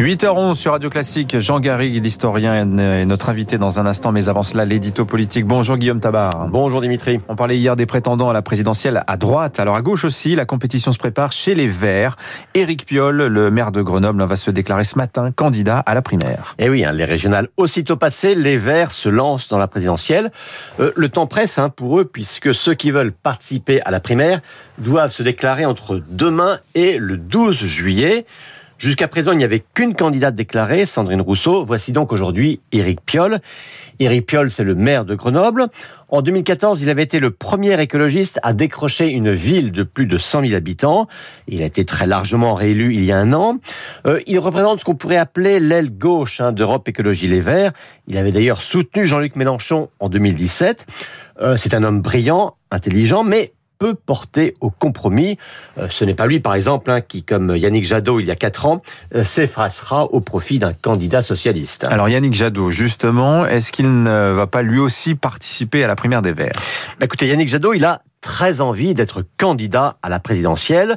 8h11 sur Radio Classique, Jean Garrigue, l'historien, est notre invité dans un instant, mais avant cela, l'édito politique. Bonjour Guillaume Tabar. Bonjour Dimitri. On parlait hier des prétendants à la présidentielle à droite, alors à gauche aussi, la compétition se prépare chez les Verts. Éric Piolle, le maire de Grenoble, va se déclarer ce matin candidat à la primaire. Et eh oui, hein, les régionales aussitôt passées, les Verts se lancent dans la présidentielle. Euh, le temps presse hein, pour eux, puisque ceux qui veulent participer à la primaire doivent se déclarer entre demain et le 12 juillet. Jusqu'à présent, il n'y avait qu'une candidate déclarée, Sandrine Rousseau. Voici donc aujourd'hui Éric Piolle. Éric Piolle, c'est le maire de Grenoble. En 2014, il avait été le premier écologiste à décrocher une ville de plus de 100 000 habitants. Il a été très largement réélu il y a un an. Euh, il représente ce qu'on pourrait appeler l'aile gauche hein, d'Europe Écologie Les Verts. Il avait d'ailleurs soutenu Jean-Luc Mélenchon en 2017. Euh, c'est un homme brillant, intelligent, mais peut porter au compromis. Euh, ce n'est pas lui, par exemple, hein, qui, comme Yannick Jadot il y a quatre ans, euh, s'effacera au profit d'un candidat socialiste. Alors Yannick Jadot, justement, est-ce qu'il ne va pas lui aussi participer à la primaire des Verts? Bah, Écoutez, Yannick Jadot, il a très envie d'être candidat à la présidentielle.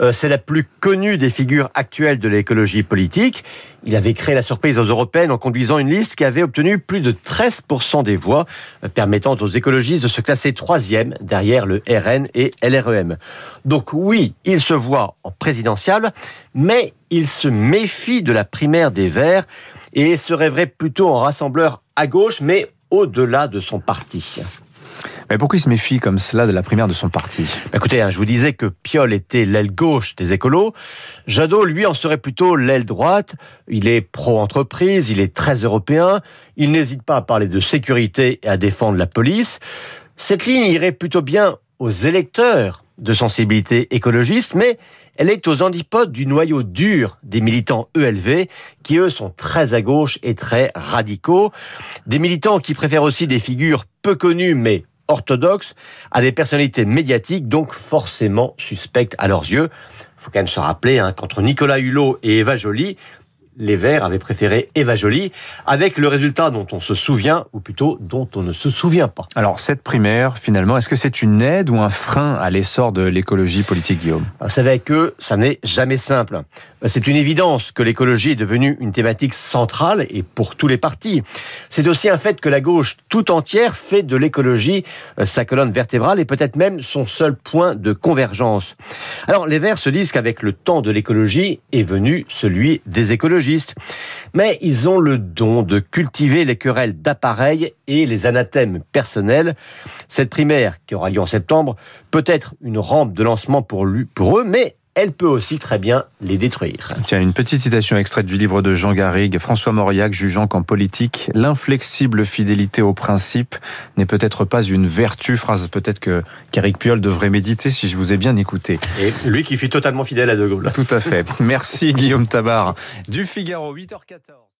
Euh, c'est la plus connue des figures actuelles de l'écologie politique. Il avait créé la surprise aux européennes en conduisant une liste qui avait obtenu plus de 13% des voix, euh, permettant aux écologistes de se classer troisième derrière le RN et LREM. Donc oui, il se voit en présidentiable, mais il se méfie de la primaire des Verts et se rêverait plutôt en rassembleur à gauche, mais au-delà de son parti. Mais pourquoi il se méfie comme cela de la primaire de son parti? Bah, Écoutez, hein, je vous disais que Piolle était l'aile gauche des écolos. Jadot, lui, en serait plutôt l'aile droite. Il est pro-entreprise, il est très européen. Il n'hésite pas à parler de sécurité et à défendre la police. Cette ligne irait plutôt bien aux électeurs de sensibilité écologiste, mais elle est aux antipodes du noyau dur des militants ELV, qui eux sont très à gauche et très radicaux. Des militants qui préfèrent aussi des figures peu connues mais orthodoxes à des personnalités médiatiques, donc forcément suspectes à leurs yeux. Il faut quand même se rappeler hein, qu'entre Nicolas Hulot et Eva Joly, les Verts avaient préféré Eva Joly, avec le résultat dont on se souvient, ou plutôt dont on ne se souvient pas. Alors, cette primaire, finalement, est-ce que c'est une aide ou un frein à l'essor de l'écologie politique, Guillaume? Vous savez que ça n'est jamais simple. C'est une évidence que l'écologie est devenue une thématique centrale et pour tous les partis. C'est aussi un fait que la gauche tout entière fait de l'écologie euh, sa colonne vertébrale et peut-être même son seul point de convergence. Alors les Verts se disent qu'avec le temps de l'écologie est venu celui des écologistes. Mais ils ont le don de cultiver les querelles d'appareils et les anathèmes personnels. Cette primaire, qui aura lieu en septembre, peut être une rampe de lancement pour, pour eux, mais elle peut aussi très bien les détruire. Tiens, une petite citation extraite du livre de Jean Garrigue, François Mauriac jugeant qu'en politique, l'inflexible fidélité au principe n'est peut-être pas une vertu, phrase peut-être que qu'Éric Piolle devrait méditer si je vous ai bien écouté. Et lui qui fut totalement fidèle à De Gaulle. Tout à fait. Merci Guillaume Tabar. Du Figaro, 8h14.